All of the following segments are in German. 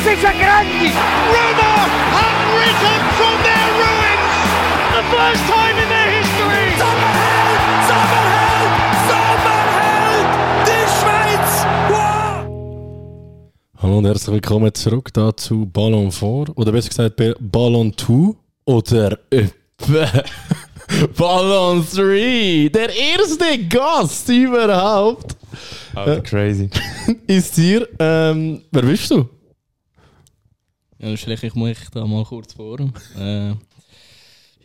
A grandi! Roma have risen from their ruins! The first time in their history! Sommerheld! Sommerheld! Sommerheld! Die Schweiz! Wow! Hallo und herzlich willkommen zurück da zu Ballon 4 oder besser gesagt Ballon 2 oder äh, Ballon 3. Der erste Gast überhaupt Alter, crazy. ist hier. Ähm, wer bist du? Ja, stelle ich mich da mal kurz vor. Äh,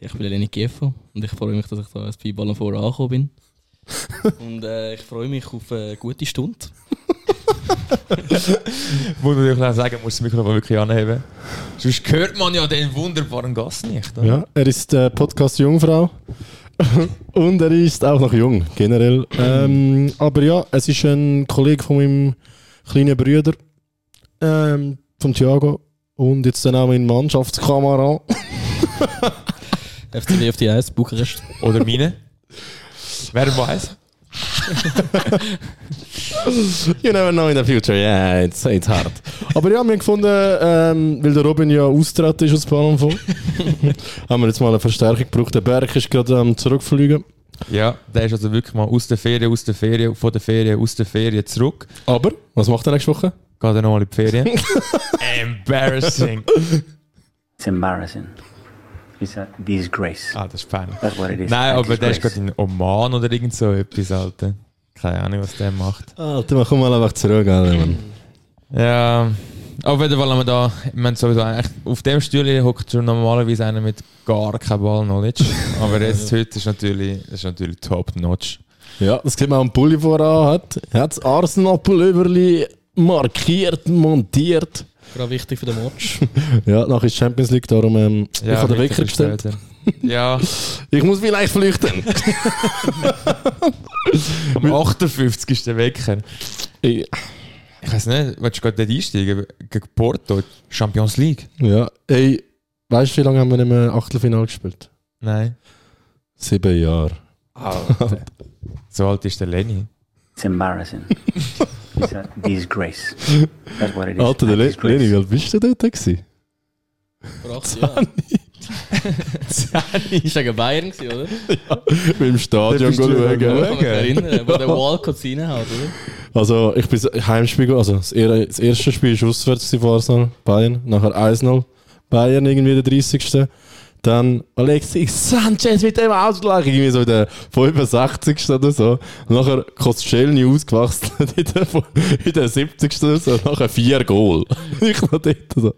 ich bin Lenny Kiefo und ich freue mich, dass ich da bei Ballon vor angekommen bin. Und äh, ich freue mich auf eine gute Stunde. Muss man natürlich auch sagen, muss das Mikrofon wirklich anheben. Sonst hört man ja den wunderbaren Gast nicht. Oder? Ja, er ist äh, Podcast Jungfrau. und er ist auch noch jung, generell. Ähm, aber ja, es ist ein Kollege von meinem kleinen Bruder, ähm, von Thiago. Und jetzt dann auch mein Mannschaftskamerad. FCW auf die 1, Bukarest. Oder meine. Wer weiß? You never know in the future, yeah, it's, it's hard. Aber ja, wir haben gefunden, ähm, weil der Robin ja austreten ist aus Ballon voll, haben wir jetzt mal eine Verstärkung gebraucht. Der Berg ist gerade am Zurückfliegen. Ja, der ist also wirklich mal aus der Ferien, aus der Ferien, von der Ferien, aus der Ferien zurück. Aber, was macht er nächste Woche? Geht er nochmal in die Ferien. Embarrassing. It's embarrassing. It's a disgrace. Ah, das ist peinlich. That's what it is. Nein, aber der ist gerade in Oman oder irgend so etwas, Alter. Keine Ahnung, was der macht. Alter, wir kommen mal einfach zurück, Alter, Mann. Ja, auf jeden Fall haben wir da, wir haben sowieso eigentlich, auf dem Stuhl hockt schon normalerweise einer mit gar kein Ball-Knowledge. Aber jetzt heute ist natürlich, ist natürlich top-notch. Ja, das sieht man am Pulli voran hat. Er hat das Arsenal-Pulloverli markiert, montiert. Gerade wichtig für den Match. Ja, nachher ist Champions League, darum ähm, ich habe den Wecker gestellt. Ja, Ich muss vielleicht flüchten. am 58. ist der Wecker. Ich- Ich weiß nicht, willst du gerade dort einsteigen? Gegen Porto, Champions League? ja, ey, weißt du, wie lange haben wir nicht mehr Achtelfinale gespielt? Nein. Sieben Jahre. So alt ist der Lenny. It's embarrassing. It's a disgrace. That's what it is. Alter, der Le disgrace. Leni, wie alt bist du dort gewesen? Vor 18 Jahren. Ist gegen Bayern, gewesen, oder? Mit dem Stadion schauen. ja Ich kann mich erinnern, wo der Walcott reinhaut, oder? Also, ich bin Heimspiel, also das, er- erste Spiel war auswärts von Arsenal, Bayern, nachher 1-0, Bayern irgendwie der 30. Dann Alexis Sanchez mit dem Ausgleich, irgendwie so in der 65. oder so. Nachher Koscielny ausgewachsen in der, in der 70. oder so, nachher vier Goal. ich noch dort so.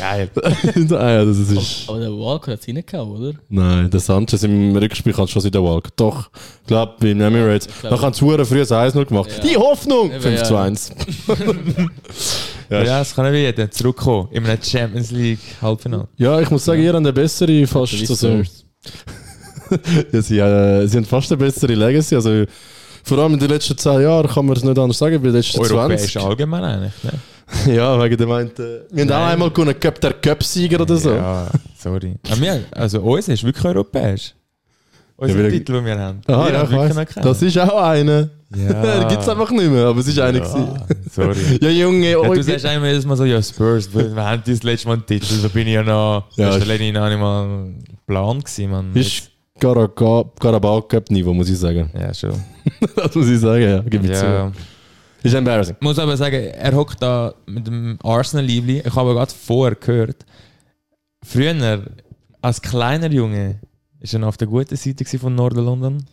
Geil. ah, ja, das ist... Aber der Walcott hat es reingehauen, oder? Nein, der Sanchez im Rückspiel kann schon in der Walk. Doch, ich glaube, bei den Emirates. glaub- Dann haben sie verdammt früh ein 1-0 gemacht. Ja. Die Hoffnung! Eben, 5 zu 1. Ja, es kann nicht wieder zurückkommen in einem Champions League Halbfinale. Ja, ich muss sagen, ihr habt eine bessere, fast. Spurs. ja, sie, äh, sie haben fast eine bessere Legacy. Also, vor allem in den letzten 10 Jahren kann man es nicht anders sagen, bei den letzten Europäisch 20. allgemein eigentlich. Ne? Ja, wegen der meint, äh, wir haben auch Nein. einmal gewonnen, Cup der Cup-Sieger oder so. Ja, sorry. Aber wir, also uns ist wirklich europäisch. Unser Ja, Titel, den wir haben. Aha, Wir ja, haben ich weiss. Das ist auch eine. Ja. Gibt es einfach nicht mehr, aber es ist eine. ja, gewesen. sorry. Ja, Junge, Ja, du sagst einmal jedes Mal so, ja, Spurs, wir haben das letzte Mal einen Titel, da bin ich ja noch, Ja, ja, der Lenny noch nicht mal ein Plan gewesen, man. ist Carabao Cup-Niveau, muss ich sagen. Ja, schon. das muss ich sagen, ja. Gib ich zu. Ist embarrassing. Ich muss aber sagen, er hockt da mit dem Arsenal-Liebli. Ich habe gerade vorher gehört, früher, als kleiner Junge, ist er noch auf der guten Seite von Norden London.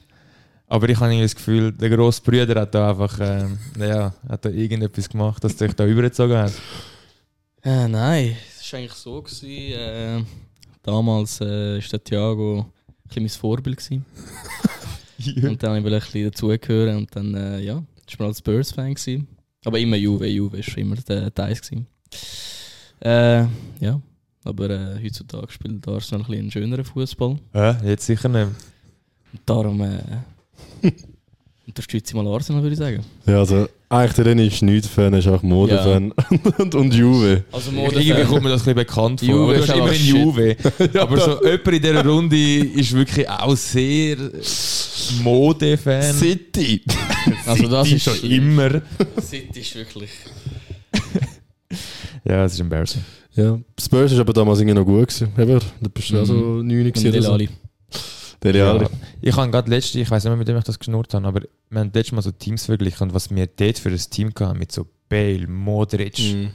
Aber ich habe irgendwie das Gefühl, der grosse Bruder hat da einfach, ähm, ja, hat da irgendetwas gemacht, dass er sich da übergezogen hat. Äh, nein, es war eigentlich so. Gewesen, äh, damals äh, ist der Thiago ein bisschen mein Vorbild. Gewesen. Und dann wollte ich ein bisschen dazugehören und dann, äh, ja, ich war als Spurs-Fan. gewesen. Aber immer Juve, Juve war immer der Teil. gewesen. Äh, ja, aber äh, heutzutage spielt Arsenal ein bisschen einen schöneren Fußball. Ja, jetzt sicher nicht. Und darum äh, unterstütze ich mal Arsenal, würde ich sagen. Ja, also René ist nicht Fan, er ist auch Modefan und, und Juve. Also Irgendwie kommt mir das ein bisschen bekannt vor. Juve ist hast immer in Juve. aber so jemand in dieser Runde ist wirklich auch sehr Mode-Fan. City! Also das City ist schon immer. City ist wirklich. Ja, es ist embarrassing. Ja, Spurs ist aber damals irgendwie noch gut gewesen. Eben, da bist du auch so 9 Und gewesen. Dele Ja. Alli. Ich habe gerade letzte, ich weiß nicht mehr, mit dem ich das geschnurrt habe, aber wir haben letztes Mal so Teams verglichen und was wir dort für ein Team hatten mit so Bale, Modric. Mhm.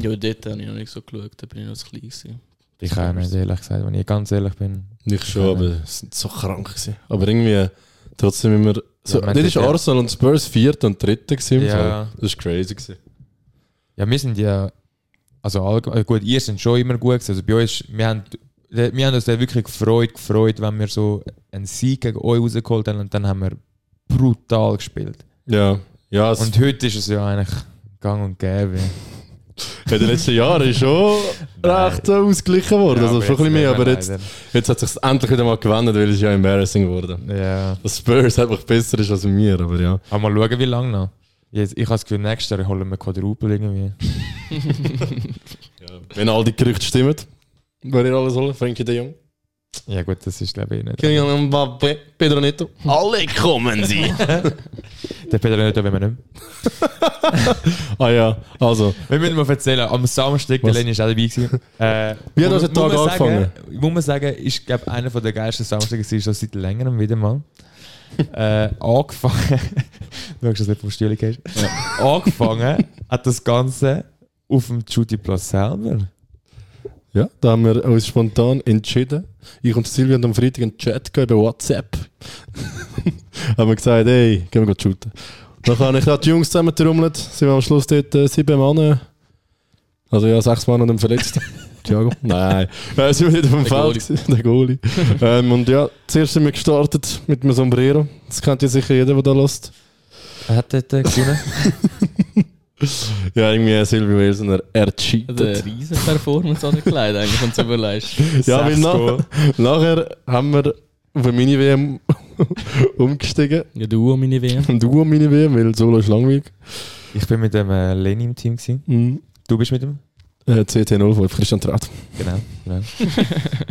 Ja, dort habe ich noch nicht so geschaut, da bin ich noch zu klein gewesen. Ich auch nicht, ehrlich gesagt, wenn ich ganz ehrlich bin. Nicht schon, aber sie sind so krank gewesen. Aber irgendwie trotzdem immer. So, Ja, dort ist ja- Arsenal und Spurs vierte und dritte gewesen. im Ja. Das ist crazy gewesen. Ja, wir sind ja, also allgemein, gut, ihr sind schon immer gut gewesen. Also bei uns, wir haben, wir haben uns dann wirklich gefreut, gefreut, wenn wir so einen Sieg gegen euch rausgeholt haben und dann haben wir brutal gespielt. Ja. Ja, Und heute ist es ja eigentlich gang und gäbe. in den letzten Jahren ist schon recht äh, ausgeglichen worden. also schon ein bisschen mehr, aber jetzt, jetzt hat es sich endlich wieder mal gewendet, weil es ja embarrassing geworden. Ja. Dass Spurs einfach besser ist als wir, aber ja. Aber mal schauen, wie lange noch. Jetzt, ich habe das Gefühl, nächstes Jahr holen wir Quadruple irgendwie. Wenn all die Gerüchte stimmen, wer ihr alles holen, Frankie de Jong. Ja gut, das ist glaube ich nicht. Kylian Mbappé, Pedro Neto. Alle kommen sie! Der Peter nicht, wenn wir nicht. ah ja, also, Wir müssen mal erzählen, am Samstag, der? Lenny ist auch dabei gewesen. Äh, Wie hat muss- unser Tag muss man angefangen? Sagen, muss man sagen, ist glaube einer der geilsten Samstage gewesen, schon seit längerem wieder mal. äh, angefangen, du hast das nicht vom Stühle gehst. Angefangen hat das Ganze auf dem Judy Plus selber. Ja, da haben wir uns spontan entschieden. Ich und Silvia haben am Freitag einen Chat über WhatsApp. haben wir gesagt, hey, gehen wir shooten. Dann habe ich da die Jungs zusammen getrommelt, sind wir am Schluss dort äh, sieben Männer. Also ja, sechs Mann und ein Verletzter. Thiago? Nein, äh, sind wir nicht auf dem Feld, Goalie. gewesen, der Goalie. ähm, und ja, zuerst sind wir gestartet mit einem Sombrero. Das kennt ja sicher jeder, der da lässt. Wer hat dort äh, gewonnen? Ja, irgendwie Silvio Wilsoner, er Eine cheatet. riesen Performance an der Kleid, eigentlich, wenn du überlegst. Ja, weil nach, nachher haben wir auf eine Mini-WM umgestiegen. Ja, du und meine WM. Ein Duo Mini-WM, weil Solo ist langweilig. Ich bin mit dem äh, Lenny im Team gewesen. Mhm. Du bist mit dem? Äh, CT05, Christian Traut. Genau. genau.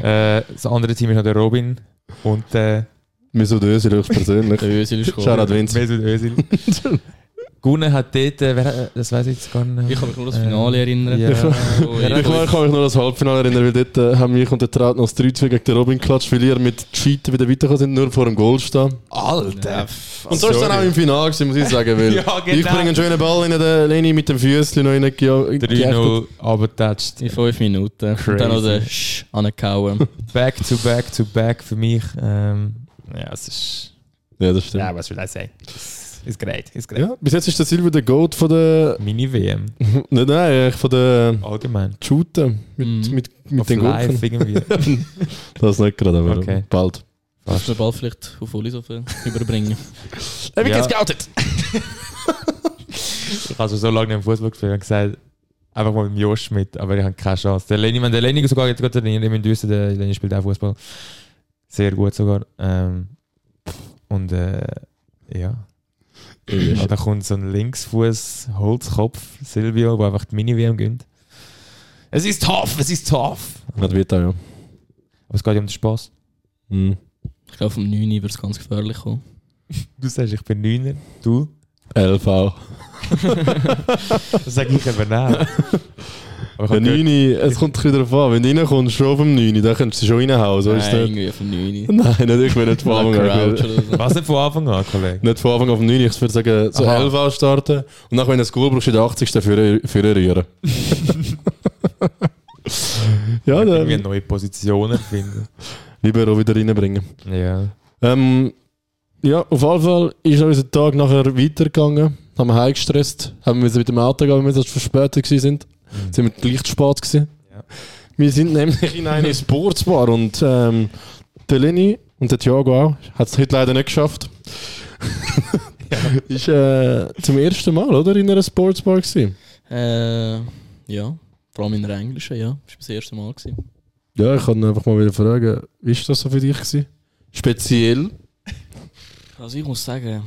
äh, das andere Team ist noch der Robin und äh, Mesut Özil höchstpersönlich. Der Özil ist gekommen. Shoutout Vince. Mesut Özil. Gewonnen hat dort, äh, wer, hat- das weiß ich jetzt gar nicht. Ich kann mich nur an das Finale erinnern. Ja. Ja, ich- Ich kann, kann mich nur an das Halbfinale erinnern, weil dort äh, haben mich und der Traut noch das 3 gegen den Robin geklatscht, weil ihr mit Cheaten wieder weitergekommen sind, nur vor dem Goal stehen. Alter! Und so ist dann auch im Finale, gewesen, muss ich sagen, weil Ja, genau. ich bringe einen schönen Ball in den Leni mit dem Füßchen noch rein. 3-0 abgetatscht. In fünf Minuten. Crazy. Und dann noch den Sch angehauen. Back to back to back für mich. Ähm, ja, es ist. Ja, das stimmt. Ja, was will ich sagen? Ist great, ist great. Ja, bis jetzt ist der Silvio der Goat von der. Mini-WM. Nein, nein, eigentlich von der Allgemein. Shooten mit, Mhm. mit, mit Auf den Gurken. irgendwie. Das nicht gerade, aber Okay. bald. Kannst du den Ball vielleicht auf Uli so viel überbringen? Hey, Ja. gescoutet! Ich habe also so lange im Fußball gespielt und gesagt, einfach mal mit Josh mit, aber ich habe keine Chance. Der Lenny, wenn der Lenny sogar jetzt gerade trainiert, ich müsst wissen, der Lenny spielt auch Fußball. Sehr gut sogar. Ähm, und äh, ja. Ja. Da kommt so ein Linksfuß, Holzkopf, Silvio, der einfach die Mini-WM gönnt. Es ist tough, es ist tough. Das wird auch, ja. Aber es geht ja um den Spaß. Mhm. Ich glaube, vom 9 wird es ganz gefährlich kommen. Du sagst, ich bin Neuner, du? LV. Das sage ich eben auch. Aber Der habe gehört- 9, es kommt ein bisschen darauf an. Wenn du reinkommst, schon vom 9, dann kannst du schon reinhauen. So Nein, nicht. irgendwie vom 9. Nein, nicht, ich will nicht von Anfang an. So. Was nicht von Anfang an, Kollege? Nicht von Anfang auf 9, ich würde sagen, so Aha. 11 starten. Und dann, wenn du ein Goal brauchst, in der 80. für, für rühren. ja, Irgendwie eine dann neue Position finden. lieber auch wieder reinbringen. Ja. Ähm, ja, auf jeden Fall ist unser Tag nachher weitergegangen. Haben wir heimgestresst, haben wir mit dem Auto gehen, weil wir sonst verspätet gewesen sind. Sind wir leicht spät gewesen. Ja. Wir sind nämlich in eine Sportsbar und ähm, der Lenny und der Thiago auch, hat es heute leider nicht geschafft. Ist äh, zum ersten Mal, oder? In einer Sportsbar gewesen. Äh, ja, vor allem in der englischen, ja. Das war das erste Mal. Gewesen. Ja, ich kann einfach mal wieder fragen, wie ist das so für dich gewesen? Speziell? Also ich muss sagen,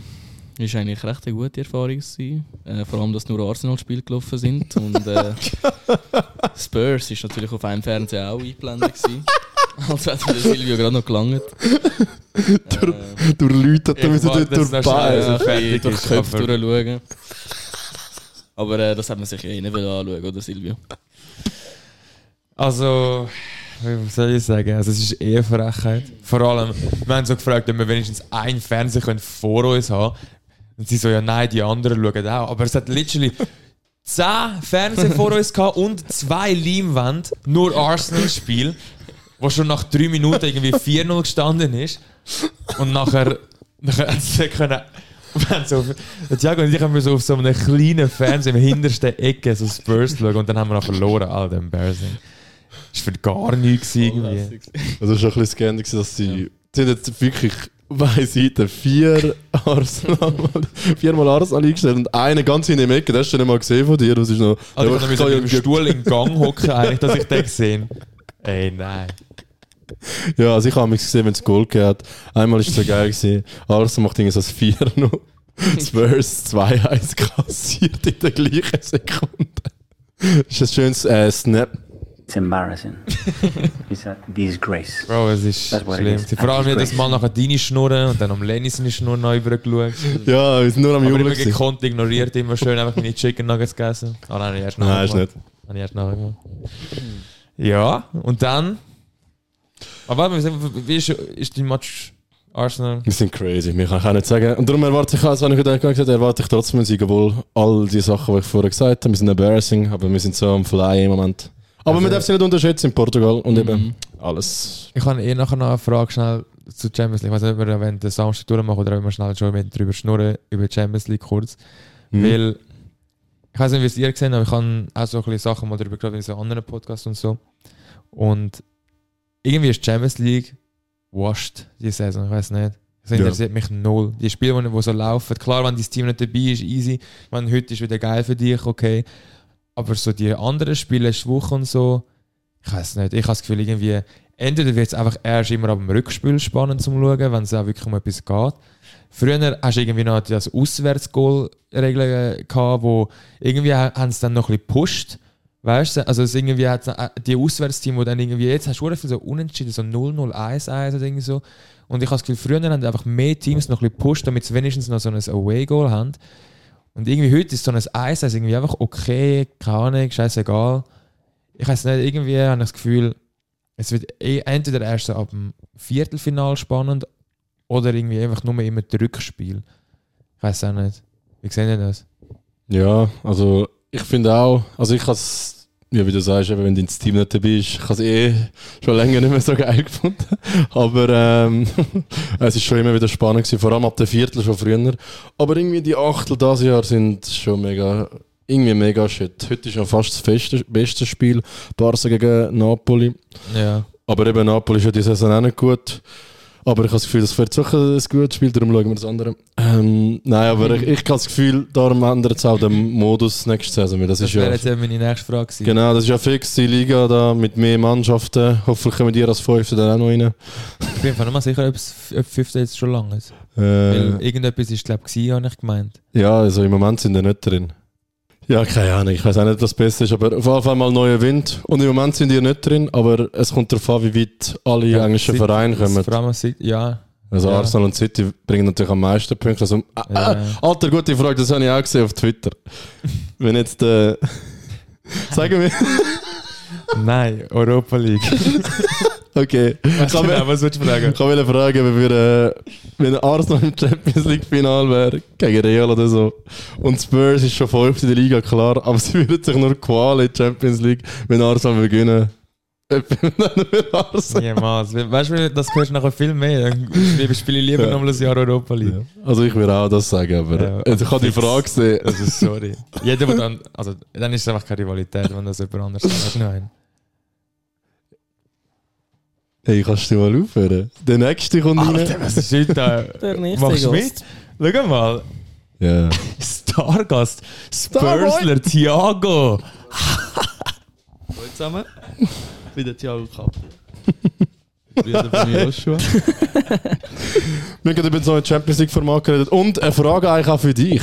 es war eigentlich recht eine gute Erfahrung. Gewesen. Äh, vor allem, dass nur Arsenal-Spiele gelaufen sind. Und äh, Spurs ist natürlich auf einem Fernseher auch eingeblendet. Gewesen. Also hat der Silvio gerade noch gelangt. äh, Durch Leute, da müssen dort durch dass die das Beine. durch ist, die Köpfe aber- durchschauen. Aber äh, das hat man sich ja eh nicht anschauen, oder Silvio? Also, wie soll ich sagen? Also, es ist eher Frechheit. Vor allem, wir haben so gefragt, ob wir wenigstens einen Fernseher können vor uns haben Und sie so, ja, nein, die anderen schauen auch. Aber es hat literally 10 Fernseher vor uns gehabt und zwei Leinwände, nur Arsenal-Spiel, wo schon nach 3 Minuten irgendwie 4-0 gestanden ist. Und nachher, nachher haben sie können. wir So, Thiago und ich haben so auf so einem kleinen Fernseher im hintersten Ecke so Spurs schauen und dann haben wir noch verloren. Alter, embarrassing. Das war für gar nichts irgendwie. Also schon ein bisschen gewesen, dass sie, sie haben jetzt wirklich weiss Seite vier Arsenal, viermal Arsenal eingestellt und eine ganz in der Ecke, das hast du nicht mal gesehen von dir. Das ist noch, Also ich kann dem Stuhl im Gang hocken, eigentlich, dass ich den gesehen Ey, nein. Ja, also ich habe mich gesehen, wenn es Goal gegeben hat. Einmal war es so geil. Gewesen. Arsenal macht irgendwie so das 4 noch. Spurs 2-1 kassiert in der gleichen Sekunde. Das ist ein schönes äh, Snap. It's embarrassing. it's a disgrace. Bro, es ist That's what it schlimm. is. Vor allem, das mal nachher deine Schnurren und dann um Lenny seine Schnur neu übergeschaut. Ja, wir sind nur am Jubeln. immer gewesen. gekonnt ignoriert, immer schön einfach meine Chicken Nuggets gegessen. Ah nein, erst nachher. Nein, ist nicht. Habe ich erst nachher gemacht. Ja, und dann. Aber warte, mal, wie ist, ist dein Match Arsenal? Wir sind crazy, mir kann ich auch nicht sagen. Und darum erwarte ich, also habe ich gerade gesagt, erwarte ich trotzdem einen Sieg, obwohl all die Sachen, die ich vorher gesagt habe, wir sind embarrassing, aber wir sind so am Fly im Moment. Aber Also- man darf sie nicht unterschätzen in Portugal und eben Mhm. alles. Ich habe eh nachher noch eine Frage schnell zu Champions League. Ich weiß nicht, ob wir wenn den Samstag durchmachen oder ob wir schnell schon mit drüber schnurren über die Champions League kurz. Mhm. Weil, ich weiß nicht, wie es ihr gesehen aber ich habe auch so ein bisschen Sachen mal darüber gehört in so anderen Podcasts und so. Und irgendwie ist die Champions League washed diese Saison, ich weiß nicht. Das Ja. interessiert mich null. Die Spiele, die so laufen, klar, wenn dein Team nicht dabei ist, easy. Meine, heute ist wieder geil für dich, okay. Aber so die anderen Spiele, Woche und so, ich weiß nicht. Ich habe das Gefühl, irgendwie, entweder wird es einfach erst immer ab dem Rückspiel spannend zum Schauen, wenn es auch wirklich um etwas geht. Früher hast du irgendwie noch das Auswärtsgoal-Regeln gehabt, wo irgendwie ha- haben sie dann noch ein bisschen gepusht. Weißt du, also es irgendwie hat äh, die Auswärtsteam, wo dann irgendwie jetzt hast du viel so unentschieden, so 0-0, 1-1 oder irgendwie so. Und ich habe das Gefühl, früher haben einfach mehr Teams noch ein bisschen gepusht, damit sie wenigstens noch so ein Away-Goal haben. Und irgendwie heute ist so ein 1-1 irgendwie einfach okay, keine Ahnung, scheißegal. Ich weiß nicht, irgendwie habe ich das Gefühl, es wird eh entweder erst so ab dem Viertelfinal spannend oder irgendwie einfach nur immer Rückspiel. Ich weiß auch nicht. Wie sehen ihr das? Ja, also ich finde auch, also ich habe es, ja, wie du sagst, eben, wenn dein Team nicht dabei ist, ich habe es eh schon länger nicht mehr so geil gefunden. Aber ähm, es ist schon immer wieder spannend gewesen, vor allem ab der Viertel schon früher. Aber irgendwie die Achtel dieses Jahr sind schon mega, irgendwie mega shit. Heute ist ja fast das beste Spiel, Barca gegen Napoli. Ja. Aber eben Napoli ist ja die Saison auch nicht gut. Aber ich habe das Gefühl, das wird sicher ein gutes Spiel, darum schauen wir das andere. Ähm, nein, aber ich, ich habe das Gefühl, darum ändert es auch den Modus nächste Saison. Das, Das ist ja, wäre jetzt eben meine nächste Frage gewesen. genau, das ist ja fix, die Liga da mit mehr Mannschaften. Hoffentlich kommen die als Fünfte dann auch noch rein. Ich bin einfach nicht mal sicher, ob Fünfte jetzt schon lang ist. Äh, Weil irgendetwas ist, glaube ich, habe ich gemeint. ja, also im Moment sind die nicht drin. Ja, keine Ahnung, ich weiß auch nicht, was besser ist, aber auf jeden Fall mal neuer Wind. Und im Moment sind die nicht drin, aber es kommt darauf an, wie weit alle Ja, englischen Vereine kommen. Vor allem City- ja. Also Ja. Arsenal und City bringen natürlich am meisten Punkte. Also, ah, Ja. ah, alter, gute Frage, das habe ich auch gesehen auf Twitter. Wenn jetzt der... Sagen wir... Nein, Europa League. Okay. Ich Genau, kann was würdest du fragen? ich wollte fragen, wenn, wir, äh, wenn Arsenal im Champions League Final wäre, gegen Real oder so, und Spurs ist schon fünfte in der Liga, klar, aber sie würden sich nur qualen in der Champions League, wenn Arsenal will gewinnen. Niemals. Weißt du, das hörst du nachher viel mehr. Dann spiele ich lieber Ja. noch mal ein Jahr Europa League. Also ich würde auch das sagen, aber Ja, also ich habe die. Frage gesehen. Also sorry. Jeder, der dann. Also, dann ist es einfach keine Rivalität, wenn das jemand anders sagt. Nein. Hey, kannst du mal aufhören? Der nächste kommt rein. Alter, was ist heute da? Der nächste Machst du Gast. mit? Schau mal. Ja. Stargast. Spursler Thiago. Hallo zusammen. Ich bin der Thiago Kapp. Bei mir Joshua. Wir haben über das neue Champions League Format geredet. Und eine Frage eigentlich auch für dich.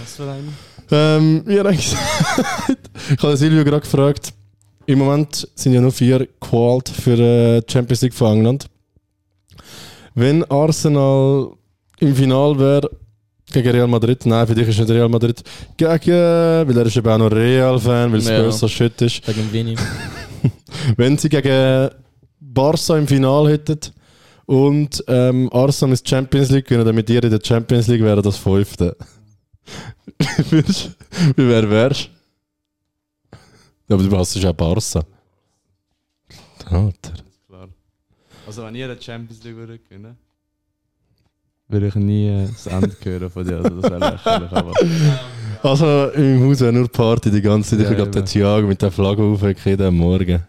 Was für ein? Ähm, wie habe gesagt? ich habe Silvio gerade gefragt. Im Moment sind ja nur vier qualt für äh, die Champions League von England. Wenn Arsenal im Final wäre, gegen Real Madrid. Nein, für dich ist nicht Real Madrid gegen, weil er ist eben auch noch Real-Fan, weil Ja. Spurs so shit ist. Wegen Winnie. Wenn sie gegen Barca im Finale hätten und ähm, Arsenal ins Champions League gewinnen, dann mit dir in der Champions League wäre das fünfte. Wie wer wärst Ja, aber du hast ja auch Barca. Alter. Klar. Also wenn ihr eine Champions League würde gewinnen, würde ich nie äh, das Ende hören von dir. Also das wäre lächerlich. Aber Also im Haus wäre nur Party die ganze Zeit. Ja, ich glaube, der. Thiago mit der Flagge aufhängt jeden Morgen.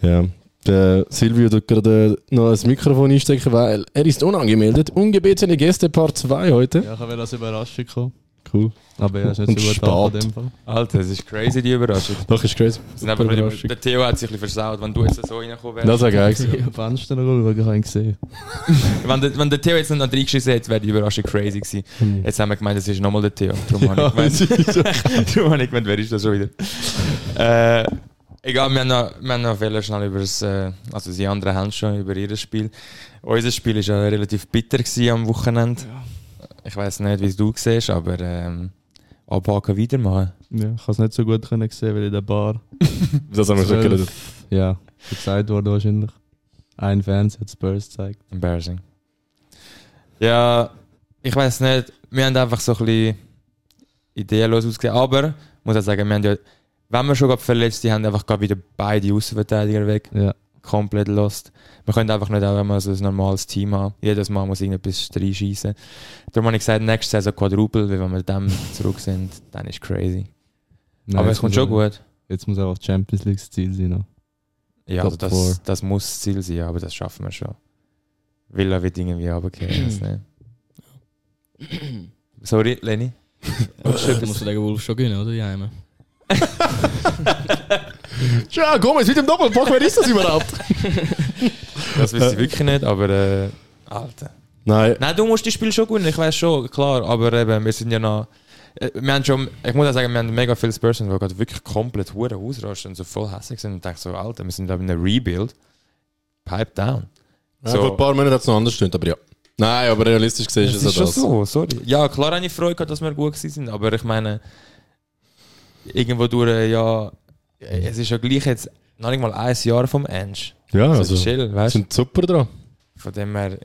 Ja. Der Silvio tut gerade noch ein Mikrofon einstecken, weil er ist unangemeldet. Ungebetene Gäste Part 2 heute. ja, ich habe als Überraschung kommen. Cool. Aber ja, ist nicht Und so gut an in dem Fall. Alter, das ist crazy, die Überraschung. Doch, ist crazy. Überraschung. der Theo hat sich ein bisschen versaut, wenn du jetzt so reingekommen wärst. Das wäre geil gewesen. Ich habe Fenster noch ich habe ihn gesehen. wenn, der, wenn der Theo jetzt nicht noch reingeschissen hätte, wäre die Überraschung crazy gewesen. Hm. Jetzt haben wir gemeint, das ist nochmal der Theo. Darum habe ich gemeint, darum habe ich gemeint, wer ist das schon wieder? Äh, egal, wir haben noch, wir haben noch schnell über das, äh, also die anderen haben schon über ihr Spiel. Unser Spiel war ja relativ bitter gewesen am Wochenende. Ich weiß nicht, wie es du siehst, aber ähm, abhaken wieder machen. Ja, ich habe es nicht so gut können sehen, weil in der Bar. Das haben wir schon geredet. Ja, gezeigt wurde wahrscheinlich. Ein Fans hat Spurs gezeigt. Embarrassing. Ja, ich weiß nicht. Wir haben einfach so ein bisschen ideenlos ausgesehen. Aber, ich muss auch sagen, wir haben ja, wenn wir schon gerade verletzt, die haben einfach gerade wieder beide Außenverteidiger weg. Ja. Komplett lost. Wir können einfach nicht auch immer so ein normales Team haben. Jedes Mal muss irgendetwas reinschießen. Darum habe ich gesagt, nächste Saison Quadruple, weil wenn wir dem zurück sind, dann ist crazy. Nein, Aber es kommt schon auch- gut. Jetzt muss auch Champions League das Ziel sein. Noch. Ja, also das, das muss das Ziel sein, aber das schaffen wir schon. Villa wird irgendwie runtergehen. nicht. Sorry, Lenny. Äh, musst du gegen Wolf schon gewinnen, oder? Die Heime. Ja, Gomez mit dem Doppelpack, wer ist das überhaupt? Das wüsste ich wirklich nicht, aber äh, Alter. Nein, Nein, du musst die Spiel schon gewinnen, ich weiß schon, klar, aber eben, wir sind ja noch. äh, Wir haben schon, ich muss auch sagen, wir haben mega viele Spurs, die gerade wirklich komplett hure ausrasten und so voll hässlich sind und denke so, Alter, wir sind da in einem Rebuild. Pipe down. ja, vor ein paar Monaten hat es noch anders gestimmt, aber ja. Nein, aber realistisch gesehen Das ist ist es schon das. so, sorry. Ja, klar habe ich Freude gehabt, dass wir gut gewesen sind, aber ich meine, irgendwo durch, ja, es ist ja gleich jetzt noch nicht mal ein Jahr vom Ensch. Ja, Also, also, chill, weißt sind super dran. Von dem her,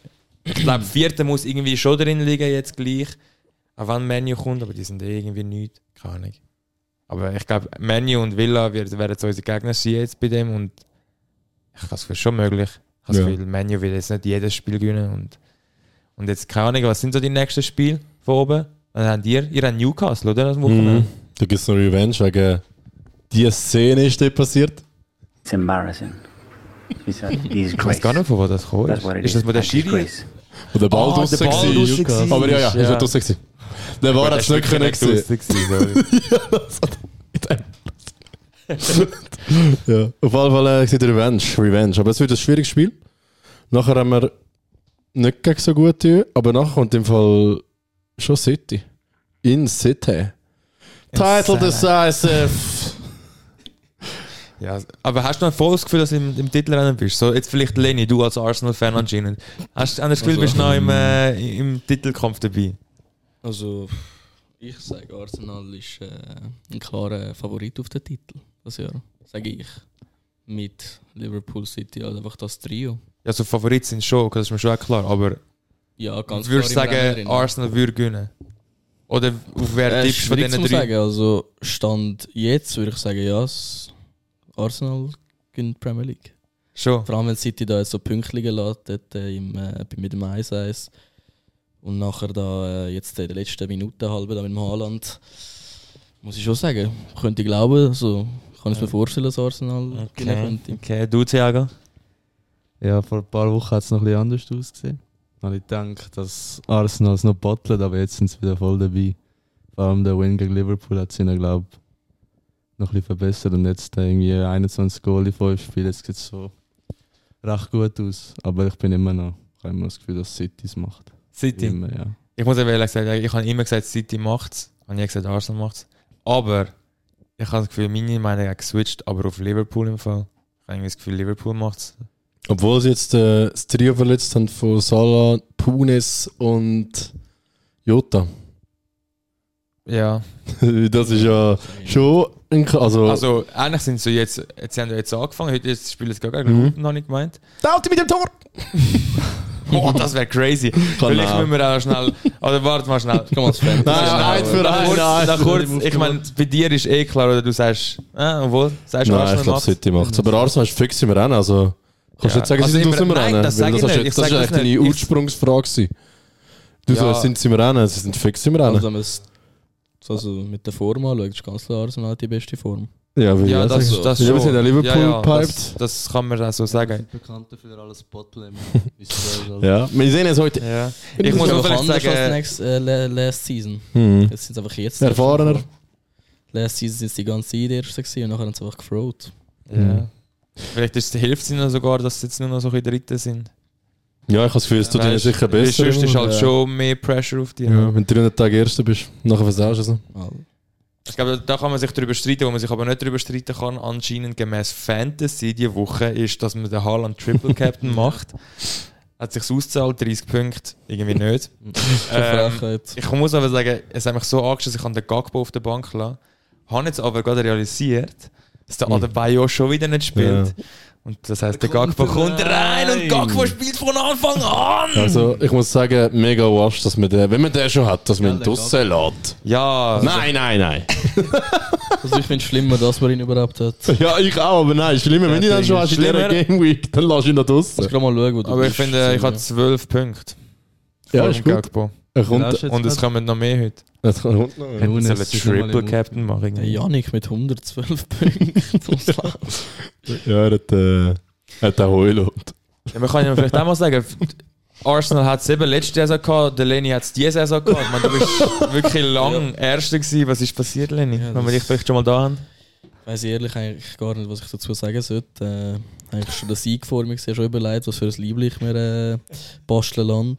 ich glaube, Vierte muss irgendwie schon drin liegen jetzt gleich. Auch wenn Menu kommt, aber die sind eh irgendwie nichts. Keine Ahnung. Aber ich glaube, Menu und Villa werden, werden so unsere Gegner sein jetzt bei dem und ich habe Gefühl, schon möglich. Ich habe Ja. Gefühl, Menu will jetzt nicht jedes Spiel gewinnen und, und jetzt keine Ahnung, was sind so die nächsten Spiele von oben? Dann habt ihr, ihr habt Newcastle, oder? Das Wochenende? Mhm. Da gibt es noch Revenge wegen die Szene ist dort passiert. It's embarrassing. It's Ich weiß gar nicht, von wo das That's ist. Ist is. das, wo der Schiri. Wo der Ball Ah, draussen war. Aber ja, ja, Ja. ist ja draussen gewesen. Der war jetzt nicht können gesehen. Ja, auf jeden Fall äh, sieht Revenge, Revenge. Aber es wird ein schwieriges Spiel. Nachher haben wir nicht gegen so gut tun, aber nachher kommt im Fall schon City. In City. Title decisive. Ja, aber hast du noch voll das Gefühl, dass du im, im Titelrennen bist? So, jetzt vielleicht Lenny, du als Arsenal-Fan anscheinend. Hast du das Gefühl, Also, bist du noch im, äh, im Titelkampf dabei? Also, ich sage, Arsenal ist äh, ein klarer Favorit auf den Titel. Das Jahr, sage ich. Mit Liverpool City, also einfach das Trio. Ja, so Favorit sind schon, das ist mir schon auch klar, aber Ja, ganz würdest du klar Rennen sagen. Arsenal würde gewinnen? Oder auf wer Äh, tippst du von diesen drei? sagen. Also, Stand jetzt würde ich sagen, ja, es- Arsenal gewinnt die Premier League. Schon. Vor allem, wenn City da jetzt so Pünktchen lässt, dort, äh, im, äh, mit dem 1-1. Und nachher da äh, jetzt in der letzten Minute halbe da mit dem Haaland. Muss ich schon sagen, könnte ich glauben, also kann ich mir vorstellen, dass Arsenal gewinnen Okay, könnte. okay. du, Thiago? Ja, vor ein paar Wochen hat es noch ein bisschen anders ausgesehen. Habe ich gedacht, dass Arsenal es noch bottelt, aber jetzt sind sie wieder voll dabei. Vor allem der Win gegen Liverpool hat sie ihnen, glaube ich, noch ein bisschen verbessert. Und jetzt irgendwie 21 Goal in 5 Spielen, jetzt sieht es so recht gut aus. Aber ich bin immer noch, ich habe immer das Gefühl, dass City es macht. City? Immer, ja. Ich muss ehrlich sagen, ich habe immer gesagt, City macht's. Ich habe nie gesagt, Arsenal macht's. Aber ich habe das Gefühl, meine Meinung hat geswitcht, aber auf Liverpool im Fall. Ich habe irgendwie das Gefühl, Liverpool macht's. Obwohl sie jetzt äh, das Trio verletzt haben von Salah, Punes und Jota. Ja. das ist ja schon ein, also, Also, eigentlich sind sie jetzt, jetzt haben ja jetzt angefangen, heute jetzt spielen sie gegen Mhm. Luton, habe ich gemeint. Dauti mit dem Tor! Oh, das wäre crazy. Vielleicht müssen wir auch schnell, oder warte mal schnell. Komm als Fan. Nein, nein, für Da einen, kurz, nein. da kurz, ich meine, bei dir ist eh klar, oder du sagst, äh, obwohl, sagst du Nein, Arsenal ich glaube, macht's. City macht Aber Arsenal ist fix im Rennen, also... Kannst du Ja. nicht sagen, Also sie sind im aus dem Re- nein, Rennen? das weil sag ich das, nicht. das das eigentlich deine Ursprungsfrage. Du Ja. sagst, sind sie im Rennen? Sie sind fix im Rennen. Also, also mit der Form anschaut, ist ganz klar Arsenal die beste Form. ja, Ja, ich auch das, sagen. das Ja, schon. wir sind ja Liverpool ja, ja, piped. das, das kann man auch so sagen. Bekannt dafür alles Bottle. wie es so ist. Ja, wir sehen es heute. Ja. Das Ich muss auch einfach vielleicht anders als sagen, next, äh, la- last season. Hm. Jetzt sind es einfach jetzt. Erfahrener. Last season sind die ganze Zeit die gewesen und nachher haben sie einfach gefroht. ja. vielleicht ist es hilft es ihnen sogar, dass sie jetzt nur noch so in der dritten sind. Ja, ich habe das Gefühl, es tut ihnen Weißt, sicher besser. Sonst ist immer. halt Ja. schon mehr Pressure auf dich. ja, wenn du 300 Tage Erster bist, nachher versaust du es. Also, Ich glaube, da kann man sich darüber streiten, wo man sich aber nicht darüber streiten kann, anscheinend gemäß Fantasy diese Woche, ist, dass man den Haaland Triple Captain macht. Hat sich ausgezahlt, 30 Punkte, irgendwie nicht. ähm, ich muss aber sagen, es hat mich so angeschaut, ich habe den Gagbo auf der Bank lassen. Habe jetzt aber gerade realisiert, dass der Mhm. Adebayo schon wieder nicht spielt. Und das heißt, der Gagbo kommt rein und Gagbo spielt von Anfang an! Also, ich muss sagen, mega wasch, dass man den, wenn man den schon hat, dass man Ja, ihn der draussen lässt. Ja, Nein, nein, nein. Also ich finde es schlimmer, dass man ihn überhaupt hat. Ja, ich auch, aber nein, schlimmer, wenn du ihn dann schon hast in dieser Schlimmer. Game Week, dann lass ihn da Ich draussen. kann mal schauen, wo du aber ich finde, ich habe 12 Punkte. Ja, Vor ist gut. Gagbo. Jetzt Und es kommen noch mehr heute. er kommt noch. Hätten Nunes sollen mal Triple Captain machen. Der Janik mit 112 Punkten. Ja, er hat, äh, er hat auch Heulot. Ja, man kann ja vielleicht auch mal sagen, Arsenal hat es eben letzte Saison gehabt, der Lenny hat es diese Saison gehabt. Ich meine, du bist wirklich lang Erster gewesen. Was ist passiert, Lenny? Ja, Wenn wir dich vielleicht schon mal da haben. Weiß ich ehrlich eigentlich gar nicht, was ich dazu sagen sollte. Äh, eigentlich schon den Sieg vor mir gesehen, schon überlegt, was für ein Liebling ich mir äh, basteln lasse.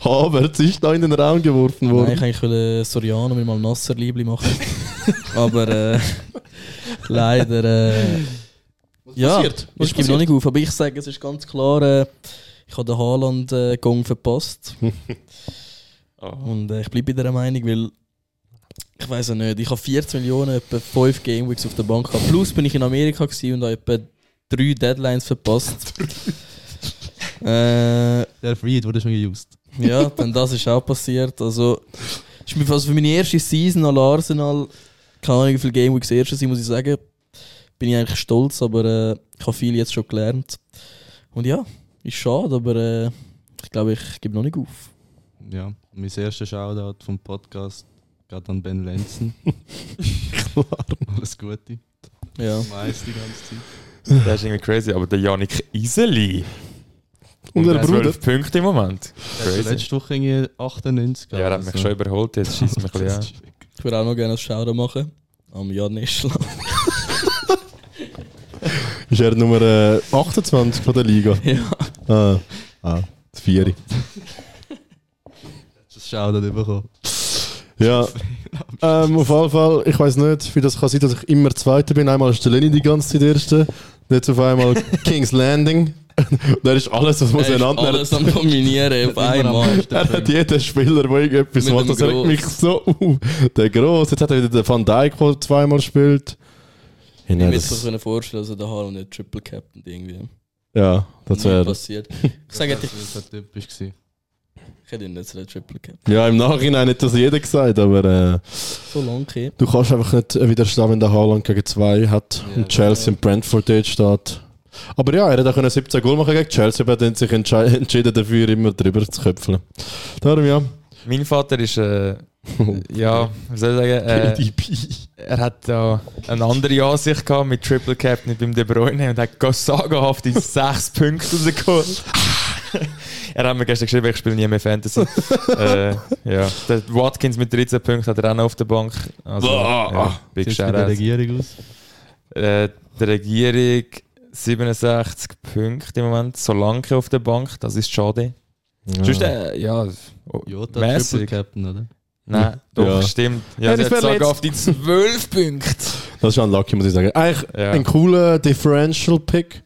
Aber es ist da in den Raum geworfen Nein, worden. ich eigentlich will äh, Soriano mir mal nasser Liebling machen. Aber äh, leider. Äh, ja, passiert? Was ich gebe noch nicht auf. Aber ich sage, es ist ganz klar, äh, ich habe den Haaland-Gong verpasst. Und äh, ich bleibe bei dieser Meinung, weil ich weiß ja nicht, ich habe 14 Millionen, etwa 5 Gameweeks auf der Bank gehabt. Plus bin ich in Amerika und habe etwa 3 Deadlines verpasst. äh, Der Freed wurde schon geused. ja, dann das ist auch passiert. Also, ist mir fast für meine erste Season an Arsenal, keine Ahnung, wie viele Gameweeks erste sind, muss ich sagen, bin ich eigentlich stolz, aber äh, ich habe viel jetzt schon gelernt. Und ja, ist schade, aber äh, ich glaube, ich gebe noch nicht auf. Ja, mein erster Shoutout vom Podcast geht an Ben Lenzen. Alles Gute. Ja. Mais die ganze Zeit. Das ist irgendwie crazy. Aber der Janik Iseli. Und der Bruder. 12 Punkte im Moment. Er hat Crazy. letzte Woche irgendwie 98 Ja, er hat mich schon überholt. Jetzt schießt mich ein bisschen an. Ich würde auch noch gerne ein Shoutout machen. Am Jan Ischler. Ist er Nummer äh, 28 von der Liga? ja. Ah, ah das Vieri. Das Shoutout bekommen. Ja, ähm, auf jeden Fall, ich weiß nicht, wie das kann sein, dass ich immer Zweiter bin. Einmal ist der Lenny die ganze Zeit Erste, jetzt auf einmal King's Landing. da ist alles, was man Er ist auseinander alles am Dominieren auf einmal. Er hat jeden Spieler, der irgendetwas Mit macht, dem das regt mich so auf. Der Gross, jetzt hat er wieder den Van Dijk, der zweimal spielt. Ich hätte mir so das, können vorstellen, dass er der Haaland nicht Triple Captain irgendwie. ja, das wäre. passiert. Ich sage, Das ich, war typisch. Gewesen. Hätte ihn nicht so einen Triple Captain. Ja, im Nachhinein hat das jeder gesagt, aber äh, So lang okay. du kannst einfach nicht widerstehen, wenn der Haaland gegen zwei hat Ja, und Chelsea und Brentford dort steht. Aber ja, er hätte auch können 17 Goal machen gegen Chelsea, aber er hat sich entschieden dafür, immer drüber zu köpfeln. Darum ja. Mein Vater ist, äh, ja, wie soll ich sagen, äh, er hat da eine andere Ansicht gehabt mit Triple Captain beim De Bruyne und hat sagenhaft die 6 Punkte rausgeholt. er hat mir gestern geschrieben, ich spiele nie mehr Fantasy. äh, ja. Der Watkins mit 13 Punkten hat er auch noch auf der Bank. Also, ja, big Sieht der. Regierung aus. Äh, die Regierung 67 Punkte im Moment, Solanke auf der Bank, das ist schade. Sonst, äh, ja, oh, Jota mäßig. Triple Captain, oder? Nein, doch, Ja. stimmt. Ja, Ja, sogar auf die 12 Punkte. Das ist unlucky, muss ich sagen. Eigentlich Ja. ein cooler Differential-Pick.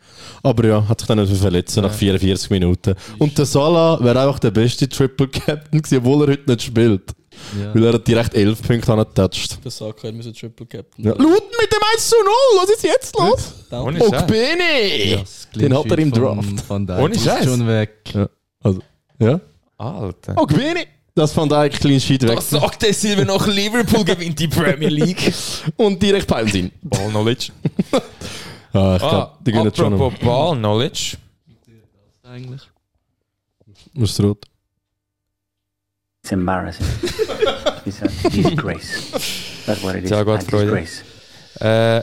Aber ja, hat sich dann nicht verletzt nach 44 Minuten. Und der Salah wäre einfach der beste Triple Captain gewesen, obwohl er heute nicht spielt. Ja. Weil er hat direkt 11 Punkte angetatscht. Der Saka müssen Triple Captain. Ja. Luton mit dem 1 zu 0, was ist jetzt los? Ohne Oh, Scheiß. Ja, Den hat er im Draft. Von, von Ohne Scheiß. schon weg. Ja? Alter. Oh, Bene! Das fand ich Clean Sheet weg. Was sagt der Silber noch? Liverpool gewinnt die Premier League. Und direkt Peilsinn. Ball Knowledge. Ah, ich glaube, Ah, die gehen jetzt schon apropos Ball Knowledge. Eigentlich. Was rot? It's embarrassing. it's a disgrace. That's what it is. Sehr A gut, Freude. disgrace. Äh,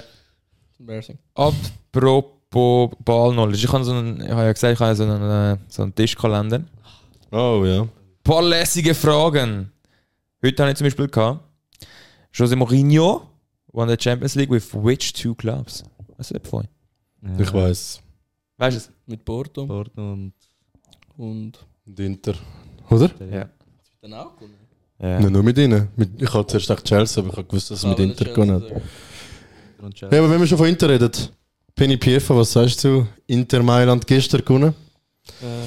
Embarrassing. apropos Ball Knowledge. Ich habe so einen, ich habe ja gesagt, ich habe so einen, äh, so einen Tischkalender. Oh ja. paar lässige Fragen. Heute habe ich zum Beispiel gehabt. José Mourinho won the Champions League with which two clubs? Was ist euch? Ja. Ich weiß. Weißt du es? Mit Porto Porto und und Und Inter. Oder? Ja. dann auch gewonnen. Ja. Nicht nur mit ihnen. Mit, ich hatte zuerst gedacht Chelsea, aber ich habe gewusst, dass sie mit Inter gewonnen hat. Ja, aber wenn wir schon von Inter reden. Penny Piefa, was sagst du? Inter Mailand gestern gewonnen? Äh,